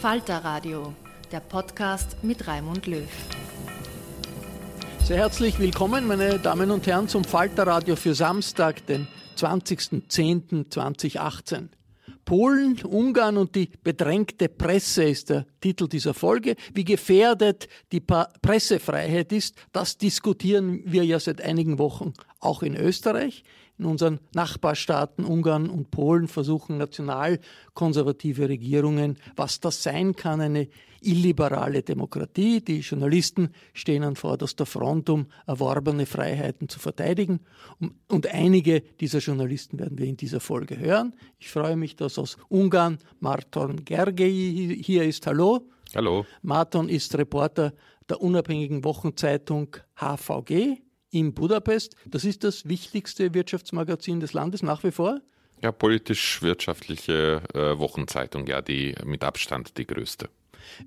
Falter Radio, der Podcast mit Raimund Löw. Sehr herzlich willkommen, meine Damen und Herren, zum Falter Radio für Samstag, den 20.10.2018. Polen, Ungarn und die bedrängte Presse ist der Titel dieser Folge. Wie gefährdet die Pressefreiheit ist, das diskutieren wir ja seit einigen Wochen auch in Österreich. In unseren Nachbarstaaten Ungarn und Polen versuchen nationalkonservative Regierungen, was das sein kann, eine illiberale Demokratie. Die Journalisten stehen an vorderster Front, um erworbene Freiheiten zu verteidigen. Und einige dieser Journalisten werden wir in dieser Folge hören. Ich freue mich, dass aus Ungarn Marton Gergely hier ist. Hallo. Hallo. Marton ist Reporter der unabhängigen Wochenzeitung HVG in Budapest. Das ist das wichtigste Wirtschaftsmagazin des Landes nach wie vor. Ja, politisch-wirtschaftliche äh, Wochenzeitung, ja, die mit Abstand die größte.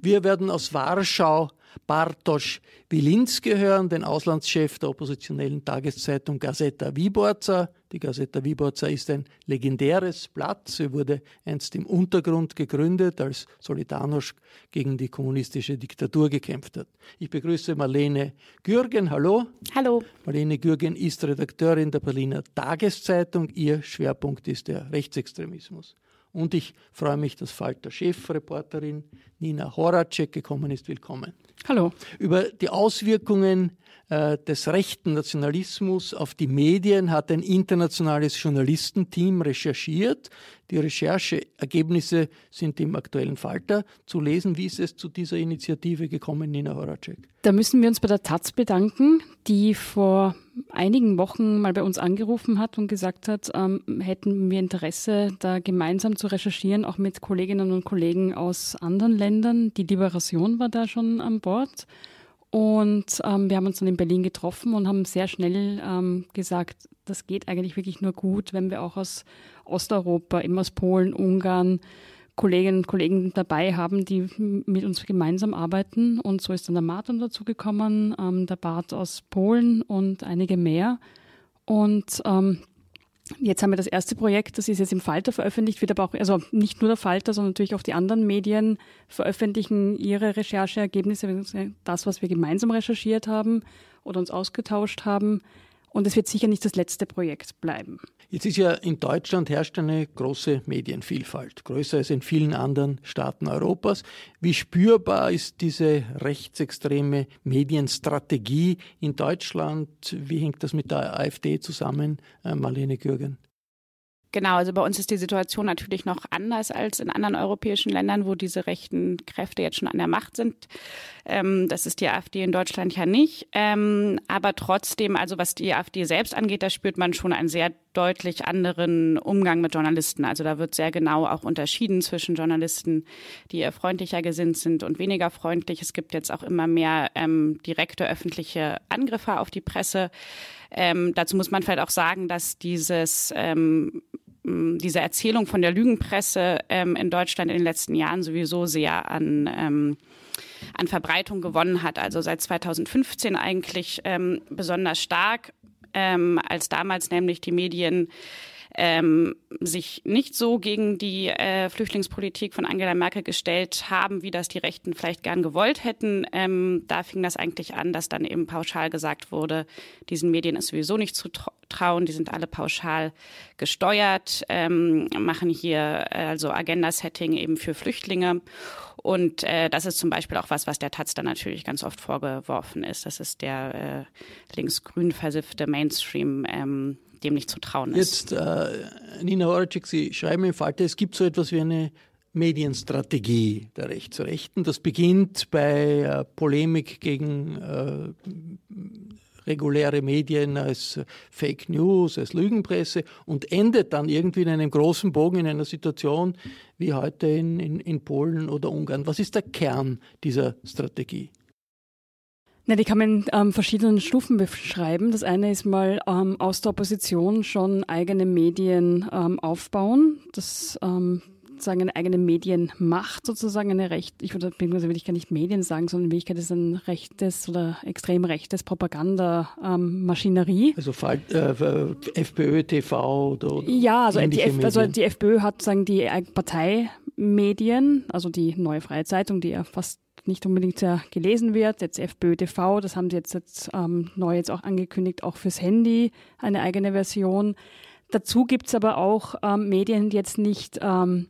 Wir werden aus Warschau Bartosz Wilinski hören, den Auslandschef der oppositionellen Tageszeitung Gazeta Wyborca. Die Gazeta Wyborca ist ein legendäres Blatt. Sie wurde einst im Untergrund gegründet, als Solidarność gegen die kommunistische Diktatur gekämpft hat. Ich begrüße Marlene Gürgen. Hallo. Hallo. Marlene Gürgen ist Redakteurin der Berliner Tageszeitung. Ihr Schwerpunkt ist der Rechtsextremismus. Und ich freue mich, dass Falter Chefreporterin Nina Horacek gekommen ist. Willkommen. Hallo. Über die Auswirkungen des rechten Nationalismus auf die Medien hat ein internationales Journalistenteam recherchiert. Die Rechercheergebnisse sind im aktuellen Falter zu lesen. Wie ist es zu dieser Initiative gekommen, Nina Horacek? Da müssen wir uns bei der Taz bedanken, die vor einigen Wochen mal bei uns angerufen hat und gesagt hat, ähm, hätten wir Interesse, da gemeinsam zu recherchieren, auch mit Kolleginnen und Kollegen aus anderen Ländern. Die Liberation war da schon an Bord. Und ähm, wir haben uns dann in Berlin getroffen und haben sehr schnell ähm, gesagt, das geht eigentlich wirklich nur gut, wenn wir auch aus Osteuropa, eben aus Polen, Ungarn, Kolleginnen und Kollegen dabei haben, die mit uns gemeinsam arbeiten. Und so ist dann der Martin dazu gekommen, ähm, der Bart aus Polen und einige mehr. Und ähm, Jetzt haben wir das erste Projekt, das ist jetzt im Falter veröffentlicht, wird aber auch, also nicht nur der Falter, sondern natürlich auch die anderen Medien veröffentlichen ihre Rechercheergebnisse, das, was wir gemeinsam recherchiert haben oder uns ausgetauscht haben. Und es wird sicher nicht das letzte Projekt bleiben. Jetzt ist ja in Deutschland herrscht eine große Medienvielfalt, größer als in vielen anderen Staaten Europas. Wie spürbar ist diese rechtsextreme Medienstrategie in Deutschland? Wie hängt das mit der AfD zusammen, äh, Marlene Gürgen? Genau, also bei uns ist die Situation natürlich noch anders als in anderen europäischen Ländern, wo diese rechten Kräfte jetzt schon an der Macht sind. Ähm, das ist die AfD in Deutschland ja nicht. Ähm, aber trotzdem, also was die AfD selbst angeht, da spürt man schon einen sehr deutlich anderen Umgang mit Journalisten. Also da wird sehr genau auch unterschieden zwischen Journalisten, die eher freundlicher gesinnt sind und weniger freundlich. Es gibt jetzt auch immer mehr ähm, direkte öffentliche Angriffe auf die Presse. Ähm, dazu muss man vielleicht auch sagen, dass dieses ähm, diese Erzählung von der Lügenpresse ähm, in Deutschland in den letzten Jahren sowieso sehr an, ähm, an Verbreitung gewonnen hat. Also seit 2015 eigentlich ähm, besonders stark, ähm, als damals nämlich die Medien ähm, sich nicht so gegen die äh, Flüchtlingspolitik von Angela Merkel gestellt haben, wie das die Rechten vielleicht gern gewollt hätten. Ähm, da fing das eigentlich an, dass dann eben pauschal gesagt wurde, diesen Medien ist sowieso nicht zu trauen, die sind alle pauschal gesteuert, ähm, machen hier äh, also Agenda-Setting eben für Flüchtlinge. Und äh, das ist zum Beispiel auch was, was der Taz dann natürlich ganz oft vorgeworfen ist. Das ist der äh, linksgrün versiffte Mainstream, ähm, dem nicht zu trauen ist. Jetzt, äh, Nina Horacek, Sie schreiben im Falter, es gibt so etwas wie eine Medienstrategie der Rechtsrechten. Das beginnt bei äh, Polemik gegen äh, reguläre Medien als Fake News, als Lügenpresse und endet dann irgendwie in einem großen Bogen in einer Situation wie heute in, in, in Polen oder Ungarn. Was ist der Kern dieser Strategie? Na, die kann man in ähm, verschiedenen Stufen beschreiben. Das eine ist mal ähm, aus der Opposition schon eigene Medien ähm, aufbauen. Das ähm, sozusagen eine eigene Medienmacht, sozusagen eine Recht, ich würde, will ich gar nicht Medien sagen, sondern in Wirklichkeit ist ein rechtes oder extrem rechtes Propagandamaschinerie. Ähm, also äh, FPÖ, TV oder, oder Ja, also die, F, also die FPÖ hat sagen die Parteimedien, also die Neue Freie Zeitung, die ja fast nicht unbedingt sehr gelesen wird. Jetzt FPÖ TV, das haben sie jetzt, jetzt ähm, neu jetzt auch angekündigt, auch fürs Handy eine eigene Version. Dazu gibt es aber auch ähm, Medien, die jetzt nicht ähm,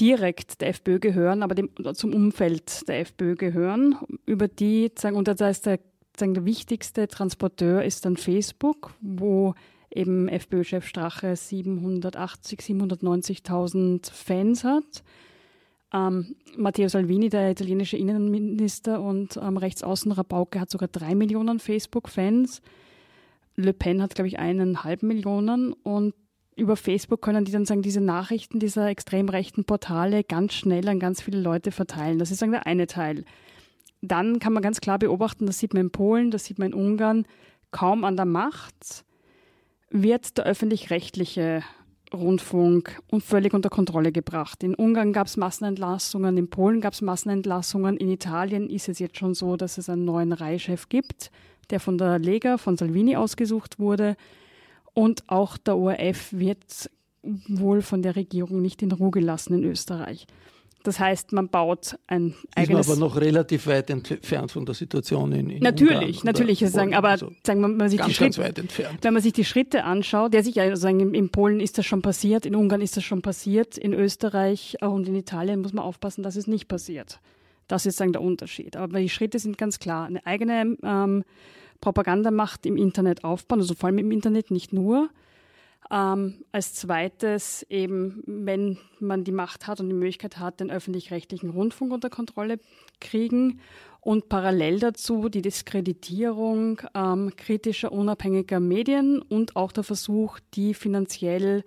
direkt der FPÖ gehören, aber dem, zum Umfeld der FPÖ gehören, über die, sagen, und das heißt, der, sagen, der wichtigste Transporteur ist dann Facebook, wo eben FPÖ-Chef Strache 780, 790.000 Fans hat. Ähm, Matteo Salvini, der italienische Innenminister und ähm, Rechtsaußen Rabauke hat sogar drei Millionen Facebook-Fans. Le Pen hat, glaube ich, eineinhalb Millionen und über Facebook können die dann sagen, diese Nachrichten dieser extrem rechten Portale ganz schnell an ganz viele Leute verteilen. Das ist sagen der eine Teil. Dann kann man ganz klar beobachten, das sieht man in Polen, das sieht man in Ungarn, kaum an der Macht wird der öffentlich-rechtliche Rundfunk völlig unter Kontrolle gebracht. In Ungarn gab es Massenentlassungen, in Polen gab es Massenentlassungen, in Italien ist es jetzt schon so, dass es einen neuen Reihchef gibt, der von der Lega, von Salvini ausgesucht wurde. Und auch der ORF wird wohl von der Regierung nicht in Ruhe gelassen in Österreich. Das heißt, man baut ein eigenes. Ist aber noch relativ weit entfernt von der Situation in, in Natürlich, natürlich. Sagen, aber also sagen, wenn, man sich ganz, die Schritte, weit entfernt. wenn man sich die Schritte anschaut, der sich ja sagen, in Polen ist das schon passiert, in Ungarn ist das schon passiert, in Österreich und in Italien muss man aufpassen, dass es nicht passiert. Das ist sagen der Unterschied. Aber die Schritte sind ganz klar. Eine eigene ähm, Propagandamacht im Internet aufbauen, also vor allem im Internet, nicht nur. Ähm, als zweites eben, wenn man die Macht hat und die Möglichkeit hat, den öffentlich-rechtlichen Rundfunk unter Kontrolle kriegen. Und parallel dazu die Diskreditierung ähm, kritischer, unabhängiger Medien und auch der Versuch, die finanziell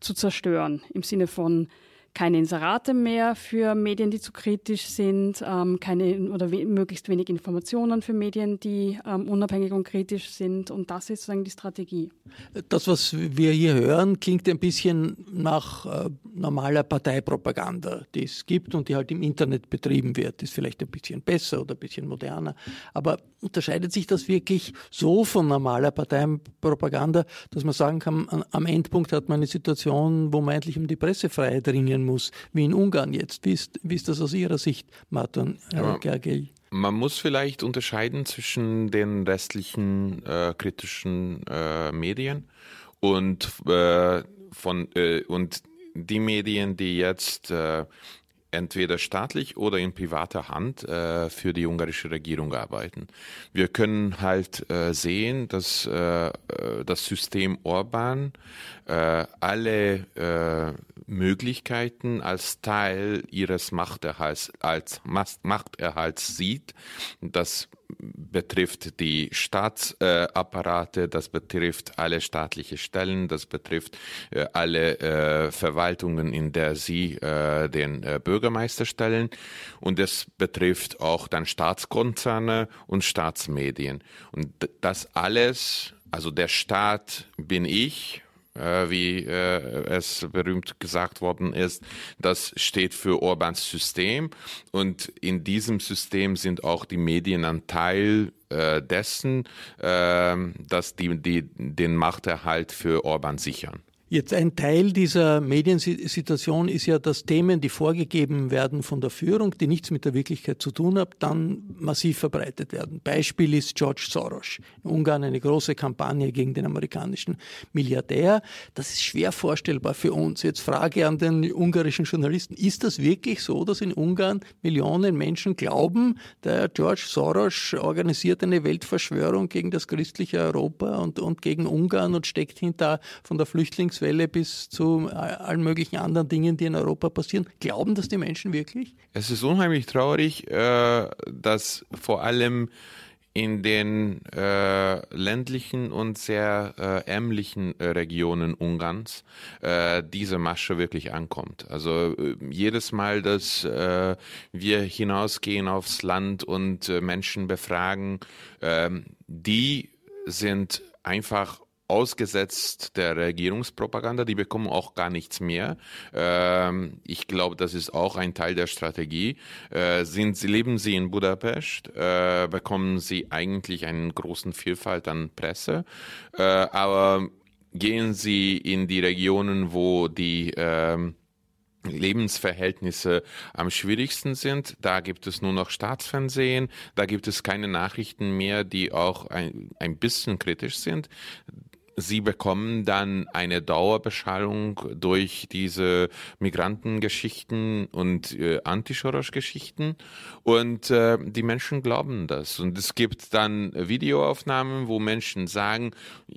zu zerstören im Sinne von keine Inserate mehr für Medien, die zu kritisch sind, ähm, keine oder we möglichst wenig Informationen für Medien, die ähm, unabhängig und kritisch sind. Und das ist sozusagen die Strategie. Das, was wir hier hören, klingt ein bisschen nach äh, normaler Parteipropaganda, die es gibt und die halt im Internet betrieben wird. Ist vielleicht ein bisschen besser oder ein bisschen moderner. Aber unterscheidet sich das wirklich so von normaler Parteipropaganda, dass man sagen kann, am Endpunkt hat man eine Situation, wo man eigentlich um die Pressefreiheit ringen sein muss, wie in Ungarn jetzt. Wie ist, wie ist das aus Ihrer Sicht, Martin ja, Gergely? Man muss vielleicht unterscheiden zwischen den restlichen äh, kritischen äh, Medien und, äh, von, äh, und die Medien, die jetzt äh, entweder staatlich oder in privater Hand äh, für die ungarische Regierung arbeiten. Wir können halt äh, sehen, dass äh, äh das System Orban äh, alle äh, Möglichkeiten als Teil ihres Machterhalts, als Machterhalts sieht. Das betrifft die Staatsapparate, das betrifft alle staatliche Stellen, das betrifft äh, alle äh, Verwaltungen, in der sie äh, den Bürgermeister stellen und es betrifft auch dann Staatskonzerne und Staatsmedien. Und das alles, also der Staat bin ich, äh, wie äh, es berühmt gesagt worden ist, das steht für Orbans System und in diesem System sind auch die Medien ein Teil äh, dessen, äh, dass die, die den Machterhalt für Orban sichern. Jetzt ein Teil dieser Mediensituation ist ja, dass Themen, die vorgegeben werden von der Führung, die nichts mit der Wirklichkeit zu tun haben, dann massiv verbreitet werden. Beispiel ist George Soros. In Ungarn eine große Kampagne gegen den amerikanischen Milliardär. Das ist schwer vorstellbar für uns. Jetzt Frage an den ungarischen Journalisten. Ist das wirklich so, dass in Ungarn Millionen Menschen glauben, der George Soros organisiert eine Weltverschwörung gegen das christliche Europa und, und gegen Ungarn und steckt hinter von der Flüchtlings Flüchtlingswelle bis zu allen möglichen anderen Dingen, die in Europa passieren. Glauben das die Menschen wirklich? Es ist unheimlich traurig, äh, dass vor allem in den äh, ländlichen und sehr äh, ärmlichen äh, Regionen Ungarns äh, diese Masche wirklich ankommt. Also äh, jedes Mal, dass äh, wir hinausgehen aufs Land und äh, Menschen befragen, äh, die sind einfach ausgesetzt der Regierungspropaganda. Die bekommen auch gar nichts mehr. Ähm, ich glaube, das ist auch ein Teil der Strategie. Äh, sind sie, leben sie in Budapest, äh, bekommen sie eigentlich einen großen Vielfalt an Presse. Äh, aber gehen sie in die Regionen, wo die ähm, Lebensverhältnisse am schwierigsten sind. Da gibt es nur noch Staatsfernsehen, da gibt es keine Nachrichten mehr, die auch ein, ein bisschen kritisch sind. Sie bekommen dann eine Dauerbeschallung durch diese Migrantengeschichten und äh, Antischorosch-Geschichten und äh, die Menschen glauben das. Und es gibt dann Videoaufnahmen, wo Menschen sagen,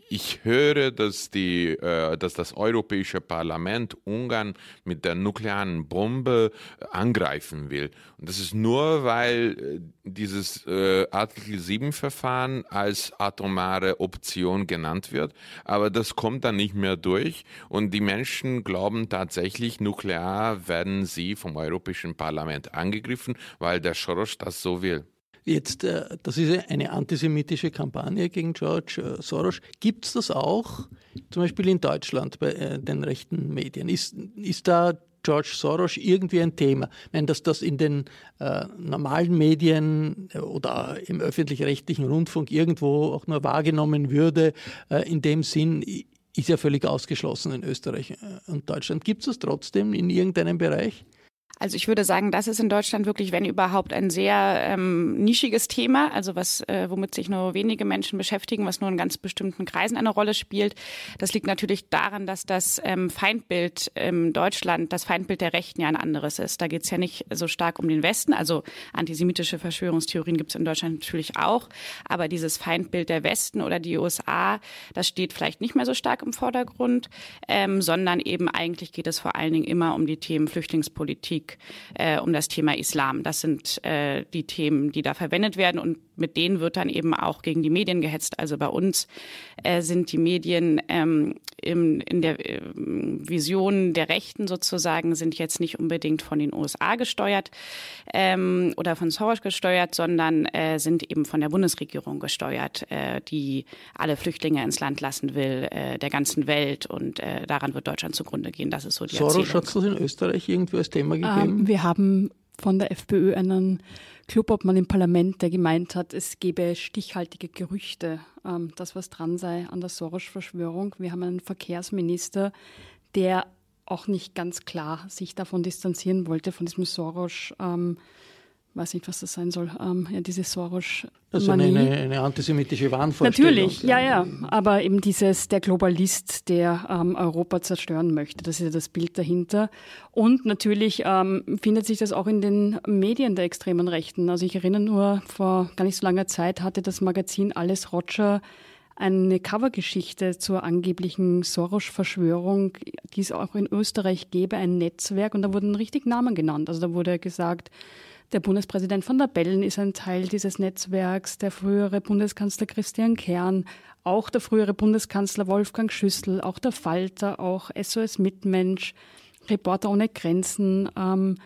ich höre, dass, die, äh, dass das Europäische Parlament Ungarn mit der nuklearen Bombe angreifen will. Und das ist nur, weil äh, dieses äh, Artikel 7-Verfahren als atomare Option genannt wird aber das kommt dann nicht mehr durch und die Menschen glauben tatsächlich, nuklear werden sie vom Europäischen Parlament angegriffen, weil der Soros das so will. Jetzt, äh, das ist eine antisemitische Kampagne gegen George äh, Soros. Gibt es das auch zum Beispiel in Deutschland bei äh, den rechten Medien? Ist, ist da George Soros irgendwie ein Thema. Ich meine, dass das in den äh, normalen Medien äh, oder im öffentlich-rechtlichen Rundfunk irgendwo auch nur wahrgenommen würde, äh, in dem Sinn ist ja völlig ausgeschlossen in Österreich äh, und Deutschland. Gibt es das trotzdem in irgendeinem Bereich? Also ich würde sagen, das ist in Deutschland wirklich, wenn überhaupt, ein sehr ähm, nischiges Thema, also was, äh, womit sich nur wenige Menschen beschäftigen, was nur in ganz bestimmten Kreisen eine Rolle spielt. Das liegt natürlich daran, dass das ähm, Feindbild in Deutschland, das Feindbild der Rechten ja ein anderes ist. Da geht es ja nicht so stark um den Westen, also antisemitische Verschwörungstheorien gibt es in Deutschland natürlich auch, aber dieses Feindbild der Westen oder die USA, das steht vielleicht nicht mehr so stark im Vordergrund, ähm, sondern eben eigentlich geht es vor allen Dingen immer um die Themen Flüchtlingspolitik, Äh, um das Thema Islam. Das sind äh, die Themen, die da verwendet werden und mit denen wird dann eben auch gegen die Medien gehetzt. Also bei uns äh, sind die Medien ähm, im, in der äh, Vision der Rechten sozusagen sind jetzt nicht unbedingt von den USA gesteuert ähm, oder von Soros gesteuert, sondern äh, sind eben von der Bundesregierung gesteuert, äh, die alle Flüchtlinge ins Land lassen will, äh, der ganzen Welt und äh, daran wird Deutschland zugrunde gehen. Das ist so die Soros hat es in Österreich irgendwie als Thema gegeben? Ähm, wir haben von der FPÖ einen Klubobmann im Parlament, der gemeint hat, es gebe stichhaltige Gerüchte, ähm, dass was dran sei an der Soros-Verschwörung. Wir haben einen Verkehrsminister, der auch nicht ganz klar sich davon distanzieren wollte, von diesem Soros. Ähm, weiß nicht, was das sein soll, ähm, ja, diese Soros. Also eine, eine, eine, antisemitische Wahnvorstellung. Natürlich, ja, ja. Aber eben dieses, der Globalist, der ähm, Europa zerstören möchte, das ist ja das Bild dahinter. Und natürlich ähm, findet sich das auch in den Medien der extremen Rechten. Also ich erinnere nur, vor gar nicht so langer Zeit hatte das Magazin Alles Roger eine Covergeschichte zur angeblichen Soros-Verschwörung, die es auch in Österreich gäbe, ein Netzwerk. Und da wurden richtig Namen genannt. Also da wurde gesagt, der Bundespräsident von der Bellen ist ein Teil dieses Netzwerks, der frühere Bundeskanzler Christian Kern, auch der frühere Bundeskanzler Wolfgang Schüssel, auch der Falter, auch SOS Mitmensch, Reporter ohne Grenzen, ähm,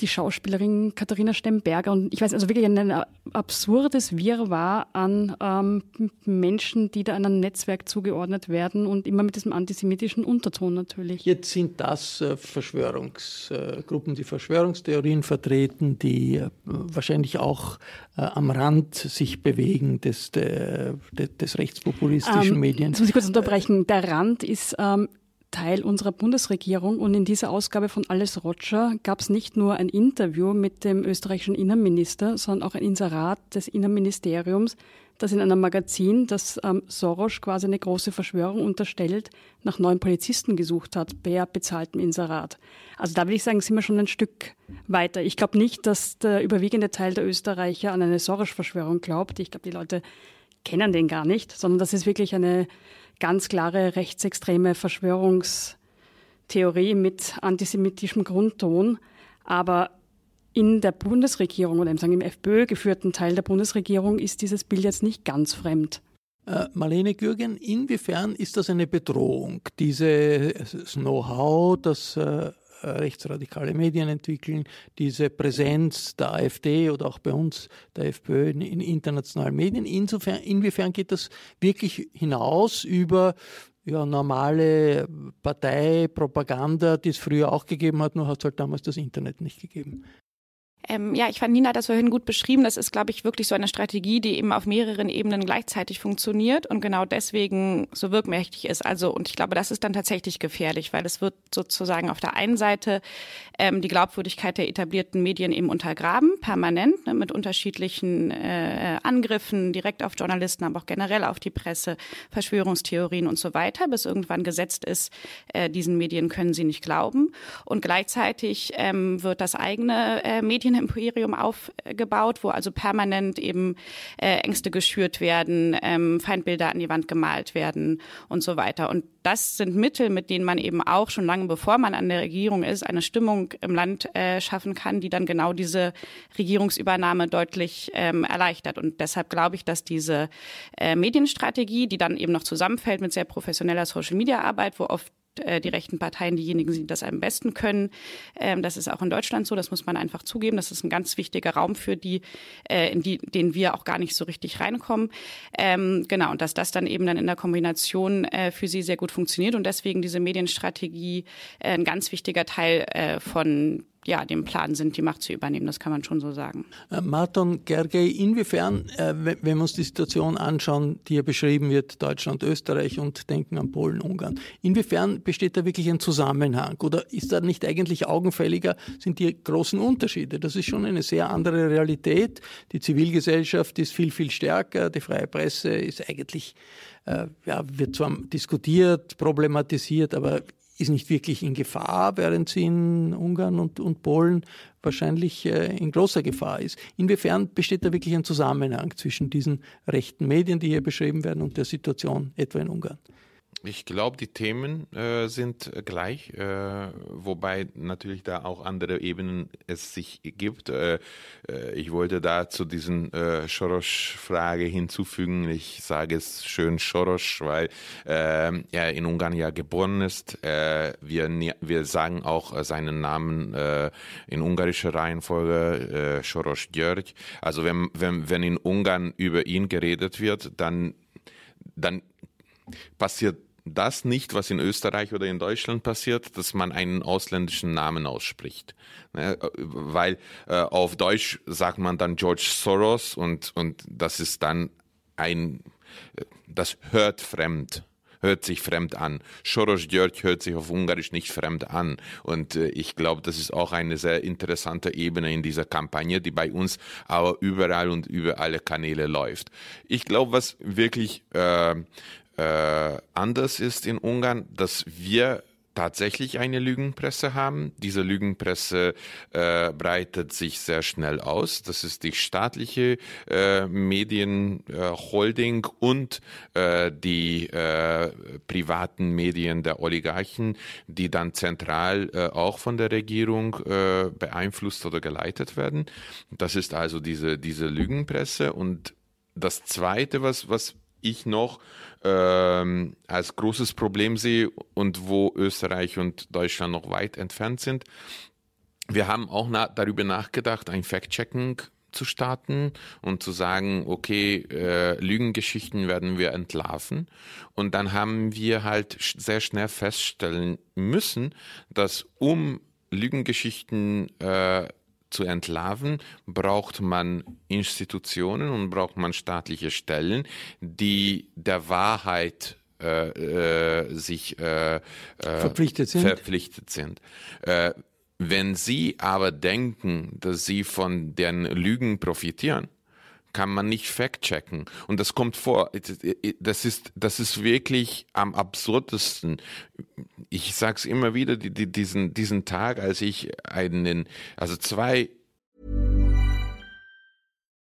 die Schauspielerin Katharina Stemberger und ich weiß also wirklich ein, ein absurdes Wirrwarr an ähm, Menschen, die da einem Netzwerk zugeordnet werden und immer mit diesem antisemitischen Unterton natürlich. Jetzt sind das äh, Verschwörungsgruppen, die Verschwörungstheorien vertreten, die äh, wahrscheinlich auch äh, am Rand sich bewegen des, de, de, des rechtspopulistischen ähm, Medien. Jetzt muss ich kurz unterbrechen. Der Rand ist ähm, Teil unserer Bundesregierung und in dieser Ausgabe von Alles Roger gab es nicht nur ein Interview mit dem österreichischen Innenminister, sondern auch ein Inserat des Innenministeriums, das in einem Magazin, das ähm, Soros quasi eine große Verschwörung unterstellt, nach neuen Polizisten gesucht hat, per bezahltem Inserat. Also da würde ich sagen, sind wir schon ein Stück weiter. Ich glaube nicht, dass der überwiegende Teil der Österreicher an eine Soros-Verschwörung glaubt. Ich glaube, die Leute kennen den gar nicht, sondern das ist wirklich eine ganz klare rechtsextreme Verschwörungstheorie mit antisemitischem Grundton. Aber in der Bundesregierung oder im FPÖ geführten Teil der Bundesregierung ist dieses Bild jetzt nicht ganz fremd. Äh, Marlene Gürgen, inwiefern ist das eine Bedrohung, dieses Know-how, das äh, rechtsradikale Medien entwickeln, diese Präsenz der AfD oder auch bei uns der FPÖ in, in internationalen Medien. Insofern, inwiefern geht das wirklich hinaus über ja, normale Parteipropaganda, die es früher auch gegeben hat, nur hat es halt damals das Internet nicht gegeben. Ähm, ja, ich fand Nina das vorhin gut beschrieben. Das ist, glaube ich, wirklich so eine Strategie, die eben auf mehreren Ebenen gleichzeitig funktioniert und genau deswegen so wirkmächtig ist. Also, und ich glaube, das ist dann tatsächlich gefährlich, weil es wird sozusagen auf der einen Seite ähm, die Glaubwürdigkeit der etablierten Medien eben untergraben, permanent, ne, mit unterschiedlichen äh, Angriffen direkt auf Journalisten, aber auch generell auf die Presse, Verschwörungstheorien und so weiter, bis irgendwann gesetzt ist, äh, diesen Medien können sie nicht glauben. Und gleichzeitig ähm, wird das eigene äh, Medien Medienimperium aufgebaut, wo also permanent eben äh, Ängste geschürt werden, ähm, Feindbilder an die Wand gemalt werden und so weiter. Und das sind Mittel, mit denen man eben auch schon lange bevor man an der Regierung ist, eine Stimmung im Land äh, schaffen kann, die dann genau diese Regierungsübernahme deutlich ähm, erleichtert. Und deshalb glaube ich, dass diese äh, Medienstrategie, die dann eben noch zusammenfällt mit sehr professioneller Social-Media-Arbeit, wo oft äh, die rechten Parteien diejenigen sind, die das am besten können. Ähm, das ist auch in Deutschland so, das muss man einfach zugeben. Das ist ein ganz wichtiger Raum für die, äh, in die, den wir auch gar nicht so richtig reinkommen. Ähm, genau, und dass das dann eben dann in der Kombination äh, für sie sehr gut funktioniert und deswegen diese Medienstrategie ein ganz wichtiger Teil von ja, dem Plan sind, die Macht zu übernehmen. Das kann man schon so sagen. Äh, Martin Gergely, inwiefern, äh, wenn wir uns die Situation anschauen, die hier beschrieben wird, Deutschland, Österreich und denken an Polen, Ungarn, inwiefern besteht da wirklich ein Zusammenhang? Oder ist da nicht eigentlich augenfälliger, sind die großen Unterschiede? Das ist schon eine sehr andere Realität. Die Zivilgesellschaft ist viel, viel stärker. Die freie Presse ist eigentlich, äh, ja, wird zwar diskutiert, problematisiert, aber ist nicht wirklich in Gefahr, während sie in Ungarn und, und Polen wahrscheinlich äh, in großer Gefahr ist. Inwiefern besteht da wirklich ein Zusammenhang zwischen diesen rechten Medien, die hier beschrieben werden, und der Situation etwa in Ungarn? Ich glaube, die Themen äh, sind gleich, äh, wobei natürlich da auch andere Ebenen es sich gibt. Äh, äh ich wollte da zu diesen äh, Soros-Frage hinzufügen. Ich sage es schön Soros, weil äh, er in Ungarn ja geboren ist. Äh, wir, wir sagen auch seinen Namen äh, in ungarischer Reihenfolge äh, Soros György. Also wenn, wenn, wenn in Ungarn über ihn geredet wird, dann dann passiert das nicht, was in Österreich oder in Deutschland passiert, dass man einen ausländischen Namen ausspricht. Ne? Weil äh, auf Deutsch sagt man dann George Soros und, und das ist dann ein, das hört fremd. hört sich fremd an. Soros György hört sich auf Ungarisch nicht fremd an. Und äh, ich glaube, das ist auch eine sehr interessante Ebene in dieser Kampagne, die bei uns aber überall und über alle Kanäle läuft. Ich glaube, was wirklich äh, äh, anders ist in Ungarn, dass wir tatsächlich eine Lügenpresse haben. Diese Lügenpresse äh, breitet sich sehr schnell aus. Das ist die staatliche äh, Medienholding äh, und die äh, privaten Medien der Oligarchen, die dann zentral äh, auch von der Regierung äh, beeinflusst oder geleitet werden. Das ist also diese, diese Lügenpresse. Und das Zweite, was, was ich noch ähm, als großes Problem sehe und wo Österreich und Deutschland noch weit entfernt sind. Wir haben auch na darüber nachgedacht, ein Fact-Checking zu starten und zu sagen, okay, äh, Lügengeschichten werden wir entlarven. Und dann haben wir halt sehr schnell feststellen müssen, dass um Lügengeschichten äh, zu entlarven, braucht man Institutionen und braucht man staatliche Stellen, die der Wahrheit äh, äh, sich äh, äh verpflichtet sind. Verpflichtet sind. Äh, wenn Sie aber denken, dass Sie von den Lügen profitieren, kann man nicht fact-checken. Und das kommt vor. Das ist, das ist wirklich am absurdesten. Ich sage es immer wieder, die, die, diesen, diesen Tag, als ich einen, also zwei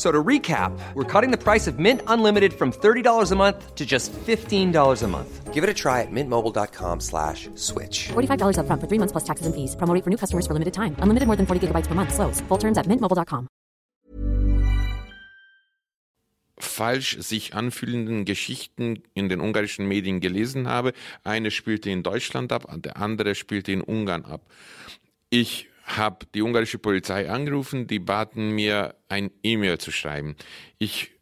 So to recap, we're cutting the price of Mint Unlimited from $30 a month to just $15 a month. Give it a try at mintmobile.com slash switch. $45 up front for three months plus taxes and fees. Promo for new customers for limited time. Unlimited more than 40 gigabytes per month. Slows. Full terms at mintmobile.com. falsch sich anfühlenden Geschichten in den ungarischen Medien gelesen habe. Eine spielte in Deutschland ab, der andere spielte in Ungarn ab. Ich habe die ungarische Polizei angerufen, die baten mir ein E-Mail zu schreiben. Ich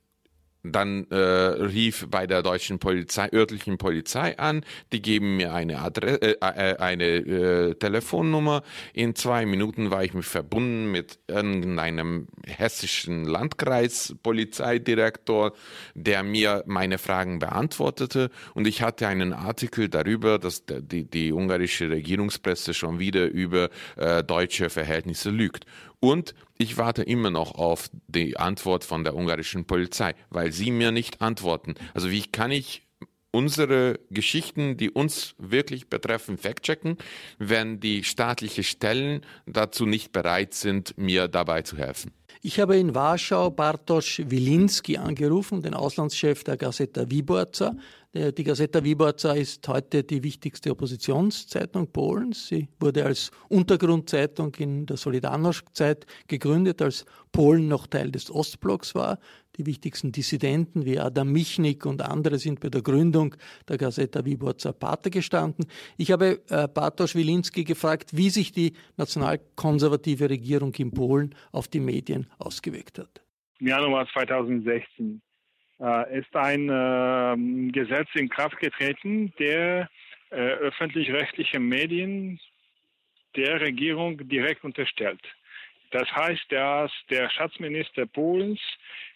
dann äh, rief bei der deutschen Polizei, örtlichen Polizei an, die geben mir eine, Adresse, äh, äh, eine äh, Telefonnummer. In zwei Minuten war ich mich verbunden mit irgendeinem hessischen Landkreispolizeidirektor, der mir meine Fragen beantwortete. Und ich hatte einen Artikel darüber, dass die, die ungarische Regierungspresse schon wieder über äh, deutsche Verhältnisse lügt. Und ich warte immer noch auf die Antwort von der ungarischen Polizei, weil sie mir nicht antworten. Also wie kann ich unsere Geschichten, die uns wirklich betreffen, fact-checken, wenn die staatlichen Stellen dazu nicht bereit sind, mir dabei zu helfen? Ich habe in Warschau Bartosz Wilinski angerufen, den Auslandschef der Gazeta Wyborcza. Die Gazeta Wyborcza ist heute die wichtigste Oppositionszeitung Polens. Sie wurde als Untergrundzeitung in der Solidarność-Zeit gegründet, als Polen noch Teil des Ostblocks war. Die wichtigsten Dissidenten wie Adam Michnik und andere sind bei der Gründung der Gazeta Wyborcza Pate gestanden. Ich habe äh, Bartosz Wilinski gefragt, wie sich die nationalkonservative Regierung in Polen auf die Medien ausgewirkt hat. Im Januar 2016 äh, ist ein äh, Gesetz in Kraft getreten, der äh, öffentlich-rechtliche Medien der Regierung direkt unterstellt. Das heißt, dass der Schatzminister Polens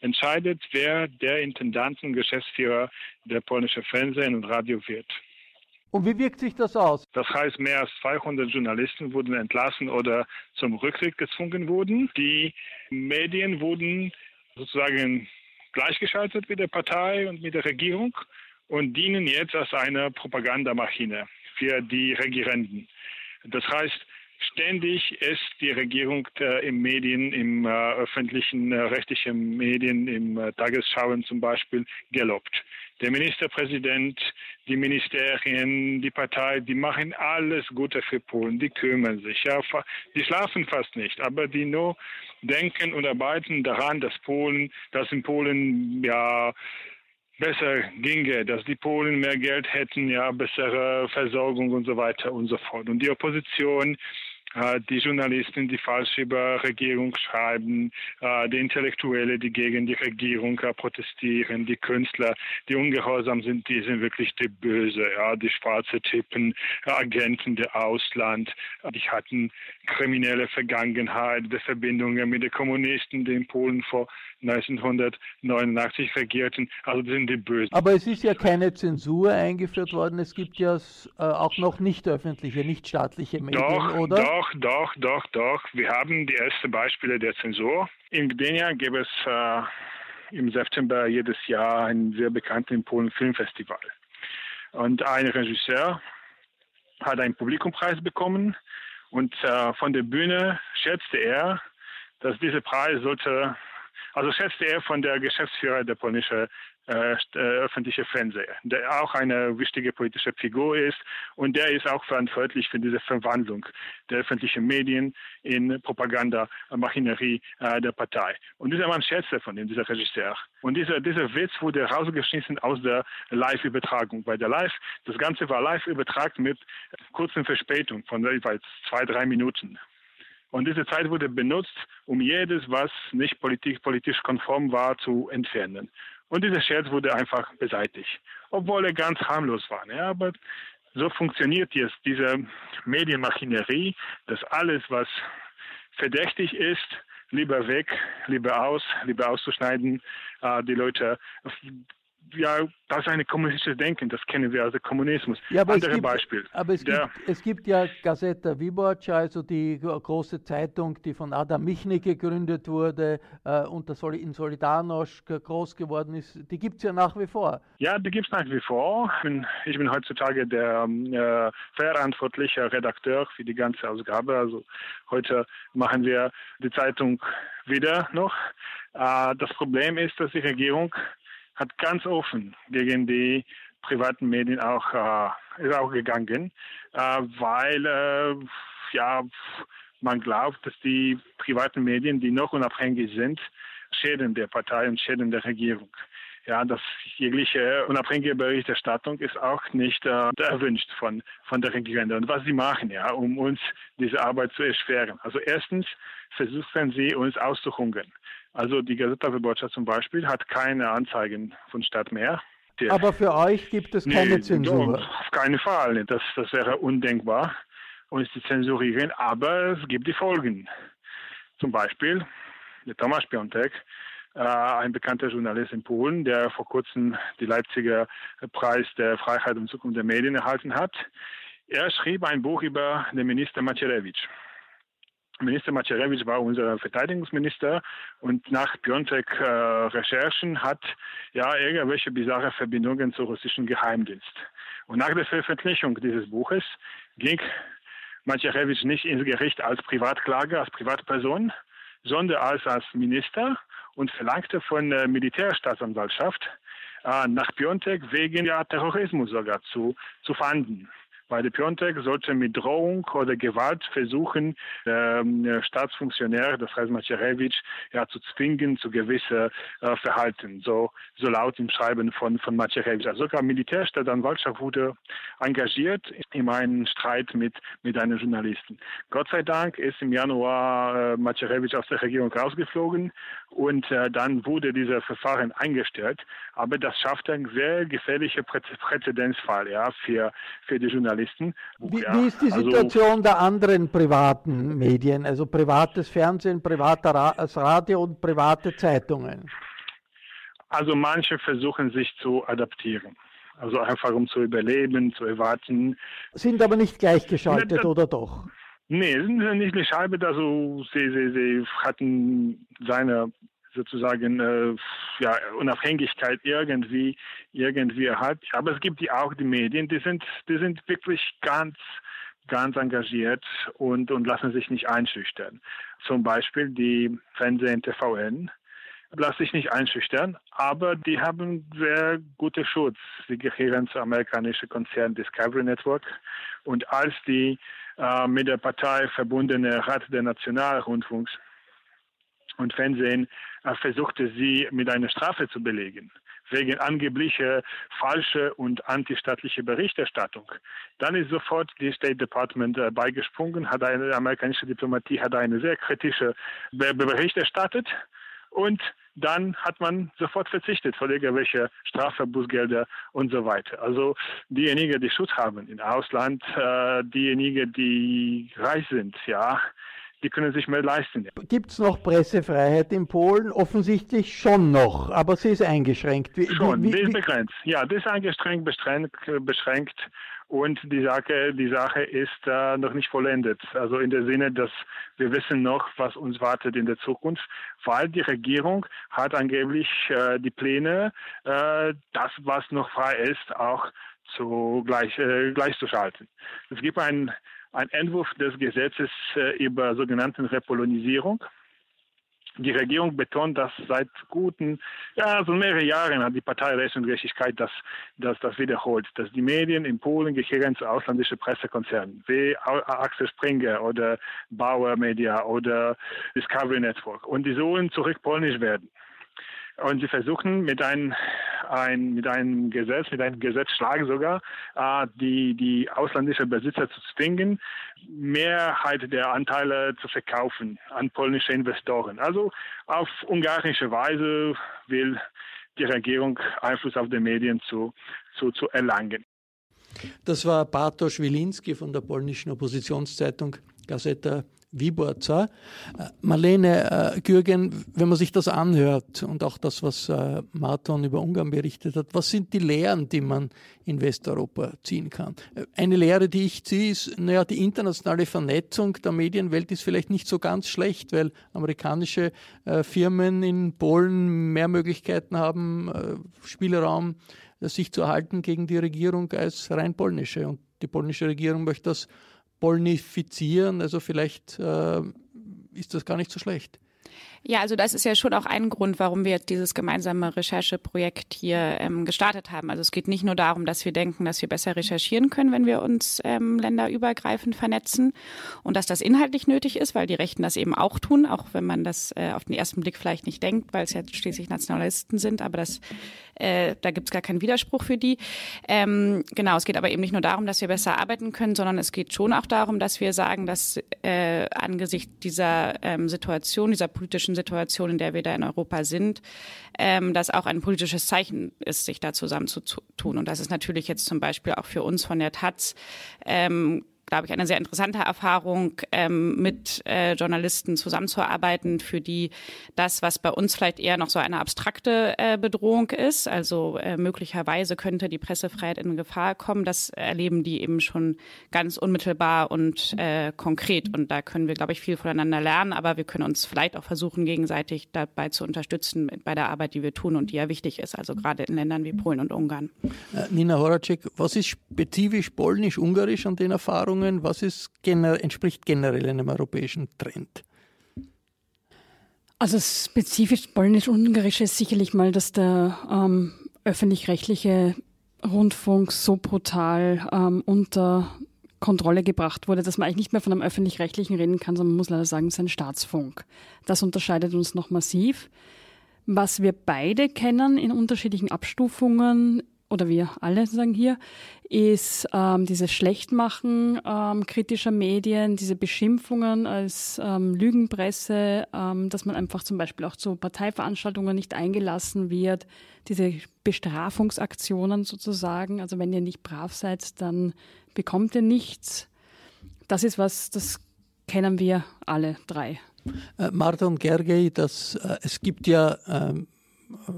entscheidet, wer der Intendanten, Geschäftsführer der polnischen Fernsehen und Radio wird. Und wie wirkt sich das aus? Das heißt, mehr als 200 Journalisten wurden entlassen oder zum Rücktritt gezwungen wurden. Die Medien wurden sozusagen gleichgeschaltet mit der Partei und mit der Regierung und dienen jetzt als eine Propagandamaschine für die Regierenden. Das heißt, Ständig ist die Regierung äh, im Medien, im äh, öffentlichen, äh, rechtlichen Medien, im äh, Tagesschauen zum Beispiel gelobt. Der Ministerpräsident, die Ministerien, die Partei, die machen alles Gute für Polen, die kümmern sich. Ja, die schlafen fast nicht, aber die nur denken und arbeiten daran, dass Polen, dass in Polen ja besser ginge, dass die Polen mehr Geld hätten, ja, bessere Versorgung und so weiter und so fort. Und die Opposition die Journalisten, die falsch über Regierung schreiben, äh, die Intellektuelle, die gegen die Regierung äh, protestieren, die Künstler, die ungehorsam sind, die sind wirklich die Böse, ja, die schwarze Tippen, Agenten der Ausland, die hatten kriminelle Vergangenheit, die Verbindungen mit den Kommunisten, die in Polen vor 1989 regierten, also sind die Bösen. Aber es ist ja keine Zensur eingeführt worden, es gibt ja auch noch nicht öffentliche, nicht staatliche Medien, doch, oder? Doch, doch, doch, doch. Wir haben die ersten Beispiele der Zensur. In Gdynia gäbe es äh, im September jedes Jahr ein sehr bekanntes in Polen Filmfestival. Und ein Regisseur hat einen Publikumpreis bekommen und äh, von der Bühne schätzte er, dass dieser Preis sollte, also schätzte er von der Geschäftsführer der polnischen äh, äh, öffentliche Fernseher, der auch eine wichtige politische Figur ist und der ist auch verantwortlich für diese Verwandlung der öffentlichen Medien in Propagandamaschinerie äh, der Partei. Und dieser Mann schätzte von ihm, dieser Regisseur. Und dieser, dieser Witz wurde rausgeschnitten aus der Live-Übertragung. Bei der Live, das Ganze war live übertragen mit kurzen Verspätung von jeweils zwei, drei Minuten. Und diese Zeit wurde benutzt, um jedes, was nicht politisch, politisch konform war, zu entfernen. Und dieser Scherz wurde einfach beseitigt, obwohl er ganz harmlos war. Ja, aber so funktioniert jetzt diese Medienmaschinerie, dass alles, was verdächtig ist, lieber weg, lieber aus, lieber auszuschneiden, äh, die Leute ja, das ist ein kommunistisches Denken, das kennen wir dem Kommunismus. Ja, aber Andere Beispiel. Aber es, Der, gibt, es gibt ja Gazeta Wyborcza, also die große Zeitung, die von Adam Michny gegründet wurde äh, und in Solidarność groß geworden ist. Die gibt es ja nach wie vor. Ja, die gibt es nach wie vor. Ich bin, ich bin heutzutage der äh, verantwortliche Redakteur für die ganze Ausgabe. Also heute machen wir die Zeitung wieder noch. Äh, das Problem ist, dass die Regierung hat ganz offen gegen die privaten Medien auch, äh, ist auch gegangen, äh, weil äh, ja, man glaubt, dass die privaten Medien, die noch unabhängig sind, schäden der Partei und schäden der Regierung. Ja, das jegliche unabhängige Berichterstattung ist auch nicht äh, erwünscht von, von der Regierung. Und was sie machen, ja, um uns diese Arbeit zu erschweren. Also erstens versuchen sie uns auszuhungern. Also die Gazeta Wyborcza zum Beispiel hat keine Anzeigen von Stadt mehr. Der, Aber für euch gibt es keine nee, Zensur? auf keinen Fall. Das, das wäre undenkbar, uns zu zensurieren. Aber es gibt die Folgen. Zum Beispiel der Thomas Piontek, ein bekannter Journalist in Polen, der vor kurzem die Leipziger Preis der Freiheit und Zukunft der Medien erhalten hat. Er schrieb ein Buch über den Minister Macierewitsch. Minister Macerewicz war unser Verteidigungsminister und nach Piontek-Recherchen äh, hat ja irgendwelche bizarre Verbindungen zum russischen Geheimdienst. Und nach der Veröffentlichung dieses Buches ging Macerewicz nicht ins Gericht als Privatklage, als Privatperson, sondern als, Minister und verlangte von der Militärstaatsanwaltschaft äh, nach Piontek wegen ja, Terrorismus sogar zu, zu fahnden weil der Piontek sollte mit Drohung oder Gewalt versuchen, ähm, Staatsfunktionäre, das heißt Macerewitsch, ja, zu zwingen zu gewissen äh, Verhalten. So, so laut im Schreiben von, von Macerewitsch. Also sogar Militärstaatsanwaltschaft wurde engagiert in einen Streit mit, mit einem Journalisten. Gott sei Dank ist im Januar äh, Macerewitsch aus der Regierung rausgeflogen und äh, dann wurde dieser Verfahren eingestellt. Aber das schafft einen sehr gefährlichen Präzedenzfall ja, für, für die Journalisten. Journalisten. Wie, wie ist die also Situation also, der anderen privaten Medien, also privates Fernsehen, privates Radio und private Zeitungen? Also manche versuchen sich zu adaptieren. Also einfach um zu überleben, zu erwarten. Sind aber nicht gleichgeschaltet, das, oder doch? Nee, sind nicht geschaltet. Also sie, sie, sie hatten seine sozusagen äh, ja, Unabhängigkeit irgendwie irgendwie hat. Aber es gibt die auch die Medien, die sind die sind wirklich ganz ganz engagiert und und lassen sich nicht einschüchtern. Zum Beispiel die Fernsehen TVN lassen sich nicht einschüchtern, aber die haben sehr gute Schutz. Sie gehören zum amerikanischen Konzern Discovery Network und als die äh, mit der Partei verbundene Rat der Nationalrundfunks und Fernsehen äh, versuchte sie mit einer Strafe zu belegen, wegen angeblicher falsche und antistaatliche Berichterstattung. Dann ist sofort die State Department äh, beigesprungen, hat eine amerikanische Diplomatie hat eine sehr kritische Bericht erstattet und dann hat man sofort verzichtet von irgendwelche Strafe, Bußgelder und so weiter. Also diejenigen, die Schutz haben im Ausland, äh, diejenigen, die reich sind, ja, die können sich mehr leisten. Gibt es noch Pressefreiheit in Polen? Offensichtlich schon noch, aber sie ist eingeschränkt. Wie, schon, wie, wie, die ist begrenzt. Ja, das ist eingeschränkt, beschränkt, beschränkt und die Sache, die Sache ist äh, noch nicht vollendet. Also in der Sinne, dass wir wissen noch, was uns wartet in der Zukunft, weil die Regierung hat angeblich äh, die Pläne, äh, das, was noch frei ist, auch zu gleich, äh, gleichzuschalten. Es gibt einen ein Entwurf des Gesetzes äh, über sogenannte Repolonisierung. Die Regierung betont das seit guten, ja, so mehrere Jahren hat die Partei Recht und Gerechtigkeit das, das, das wiederholt, dass die Medien in Polen gehören zu ausländischen Pressekonzernen, wie Axel Springer oder Bauer Media oder Discovery Network. Und die sollen zurück polnisch werden. Und sie versuchen mit einem, ein, mit einem Gesetz, mit einem Gesetzschlag sogar, äh, die, die ausländischen Besitzer zu zwingen, Mehrheit der Anteile zu verkaufen an polnische Investoren. Also auf ungarische Weise will die Regierung Einfluss auf die Medien zu, zu, zu erlangen. Das war Bartosz Wilinski von der polnischen Oppositionszeitung Gazeta Wiborza. Äh, Marlene äh, Gürgen, wenn man sich das anhört und auch das, was äh, Marton über Ungarn berichtet hat, was sind die Lehren, die man in Westeuropa ziehen kann? Äh, eine Lehre, die ich ziehe, ist, naja, die internationale Vernetzung der Medienwelt ist vielleicht nicht so ganz schlecht, weil amerikanische äh, Firmen in Polen mehr Möglichkeiten haben, äh, Spielraum sich zu erhalten gegen die Regierung als rein polnische. Und die polnische Regierung möchte das polnifizieren. Also vielleicht äh, ist das gar nicht so schlecht. Ja, also das ist ja schon auch ein Grund, warum wir dieses gemeinsame Rechercheprojekt hier ähm, gestartet haben. Also es geht nicht nur darum, dass wir denken, dass wir besser recherchieren können, wenn wir uns ähm, länderübergreifend vernetzen und dass das inhaltlich nötig ist, weil die Rechten das eben auch tun, auch wenn man das äh, auf den ersten Blick vielleicht nicht denkt, weil es ja schließlich Nationalisten sind, aber das äh, da gibt es gar keinen Widerspruch für die. Ähm, genau, es geht aber eben nicht nur darum, dass wir besser arbeiten können, sondern es geht schon auch darum, dass wir sagen, dass äh, angesichts dieser ähm, Situation, dieser politischen Situation, in der wir da in Europa sind, ähm, das auch ein politisches Zeichen ist, sich da zusammenzutun. Und das ist natürlich jetzt zum Beispiel auch für uns von der Taz ähm, glaube ich, eine sehr interessante Erfahrung, ähm, mit äh, Journalisten zusammenzuarbeiten, für die das, was bei uns vielleicht eher noch so eine abstrakte äh, Bedrohung ist, also äh, möglicherweise könnte die Pressefreiheit in Gefahr kommen, das erleben die eben schon ganz unmittelbar und äh, konkret. Und da können wir, glaube ich, viel voneinander lernen, aber wir können uns vielleicht auch versuchen, gegenseitig dabei zu unterstützen bei der Arbeit, die wir tun und die ja wichtig ist, also gerade in Ländern wie Polen und Ungarn. Äh, Nina Horacek, was ist spezifisch polnisch-ungarisch an den Erfahrungen? Erfahrungen? Was ist entspricht generell einem europäischen Trend? Also spezifisch polnisch-ungarisch ist sicherlich mal, dass der ähm, öffentlich-rechtliche Rundfunk so brutal ähm, unter Kontrolle gebracht wurde, dass man eigentlich nicht mehr von einem öffentlich-rechtlichen reden kann, sondern man muss leider sagen, es ist ein Staatsfunk. Das unterscheidet uns noch massiv. Was wir beide kennen in unterschiedlichen Abstufungen, oder wir alle sagen hier, ist ähm, dieses Schlechtmachen ähm, kritischer Medien, diese Beschimpfungen als ähm, Lügenpresse, ähm, dass man einfach zum Beispiel auch zu Parteiveranstaltungen nicht eingelassen wird, diese Bestrafungsaktionen sozusagen. Also wenn ihr nicht brav seid, dann bekommt ihr nichts. Das ist was, das kennen wir alle drei. Äh, Marta und Gergely, äh, es gibt ja ähm,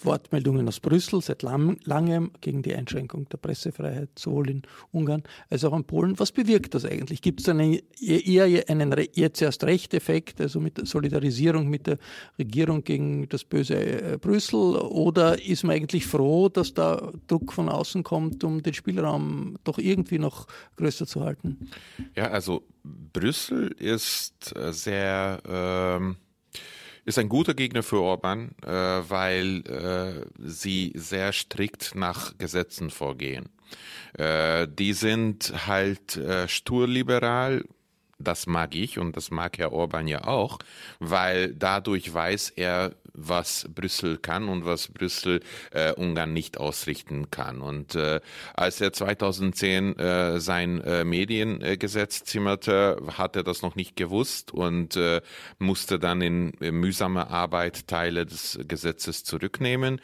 Wortmeldungen aus Brüssel seit lang, langem gegen die Einschränkung der Pressefreiheit, sowohl in Ungarn als auch in Polen. Was bewirkt das eigentlich? Gibt es eine, eher einen jetzt erst Recht-Effekt, also mit der Solidarisierung mit der Regierung gegen das böse äh, Brüssel? Oder ist man eigentlich froh, dass da Druck von außen kommt, um den Spielraum doch irgendwie noch größer zu halten? Ja, also Brüssel ist äh, sehr. Ähm ist ein guter Gegner für Orban, äh, weil äh, sie sehr strikt nach Gesetzen vorgehen. Äh, die sind halt äh, sturliberal, das mag ich und das mag Herr Orban ja auch, weil dadurch weiß er, was Brüssel kann und was Brüssel äh, Ungarn nicht ausrichten kann. Und äh, als er 2010 äh, sein äh, Mediengesetz zimmerte, hat er das noch nicht gewusst und äh, musste dann in mühsamer Arbeit Teile des Gesetzes zurücknehmen.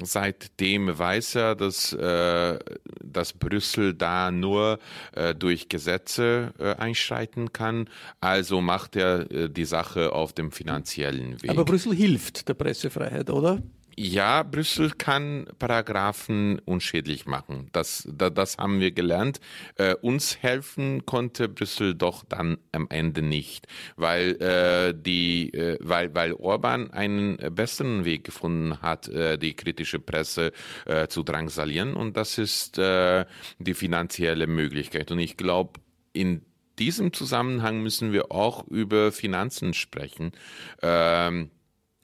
Seitdem weiß er, dass, äh, dass Brüssel da nur äh, durch Gesetze äh, einschreiten kann. Also macht er äh, die Sache auf dem finanziellen Weg. Aber Brüssel hilft der Pressefreiheit, oder? Ja, Brüssel kann Paragraphen unschädlich machen. Das, das, das haben wir gelernt. Äh, uns helfen konnte Brüssel doch dann am Ende nicht, weil, äh, die, äh, weil, weil Orban einen besseren Weg gefunden hat, äh, die kritische Presse äh, zu drangsalieren. Und das ist äh, die finanzielle Möglichkeit. Und ich glaube, in diesem Zusammenhang müssen wir auch über Finanzen sprechen. Ähm,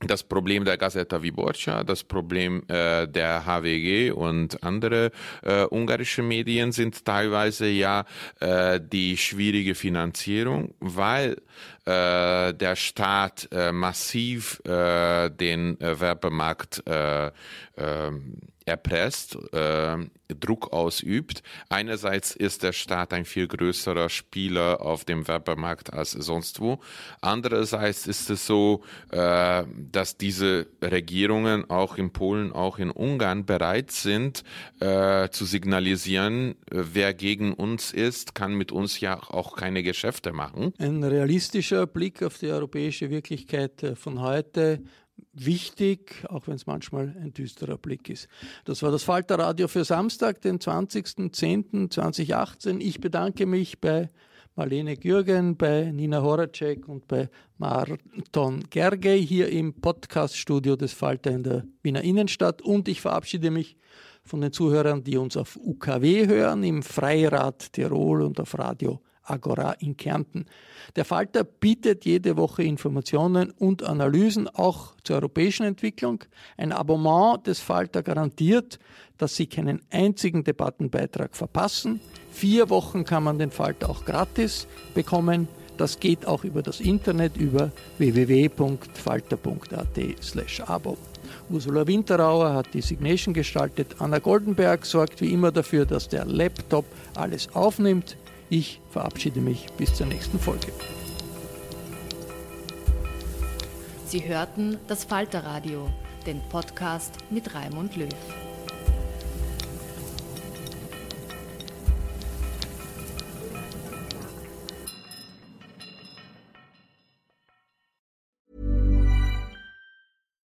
das Problem der Gazeta Wyborcza, das Problem äh, der HWG und andere äh, ungarische Medien sind teilweise ja äh, die schwierige Finanzierung, weil äh, der Staat äh, massiv äh, den äh, Werbemarkt äh, äh, erpresst, äh, Druck ausübt. Einerseits ist der Staat ein viel größerer Spieler auf dem Werbemarkt als sonst wo. Andererseits ist es so, äh, dass diese Regierungen auch in Polen, auch in Ungarn bereit sind äh, zu signalisieren, wer gegen uns ist, kann mit uns ja auch keine Geschäfte machen. Ein realistischer Blick auf die europäische Wirklichkeit äh, von heute wichtig, auch wenn es manchmal ein düsterer Blick ist. Das war das Falterradio für Samstag, den 20.10.2018. Ich bedanke mich bei Marlene Gürgen, bei Nina Horacek und bei Marton Gergely hier im Podcaststudio des Falter in der Wiener Innenstadt. Und ich verabschiede mich von den Zuhörern, die uns auf UKW hören, im Freirad Tirol und auf Radio Agora in Kärnten. Der Falter bietet jede Woche Informationen und Analysen auch zur europäischen Entwicklung. Ein Abonnement des Falter garantiert, dass Sie keinen einzigen Debattenbeitrag verpassen. Vier Wochen kann man den Falter auch gratis bekommen. Das geht auch über das Internet über www.falter.at/abo. Ursula Winterauer hat die Signation gestaltet. Anna Goldenberg sorgt wie immer dafür, dass der Laptop alles aufnimmt. Ich verabschiede mich bis zur nächsten Folge. Sie hörten das Falterradio, den Podcast mit Raimund Löw.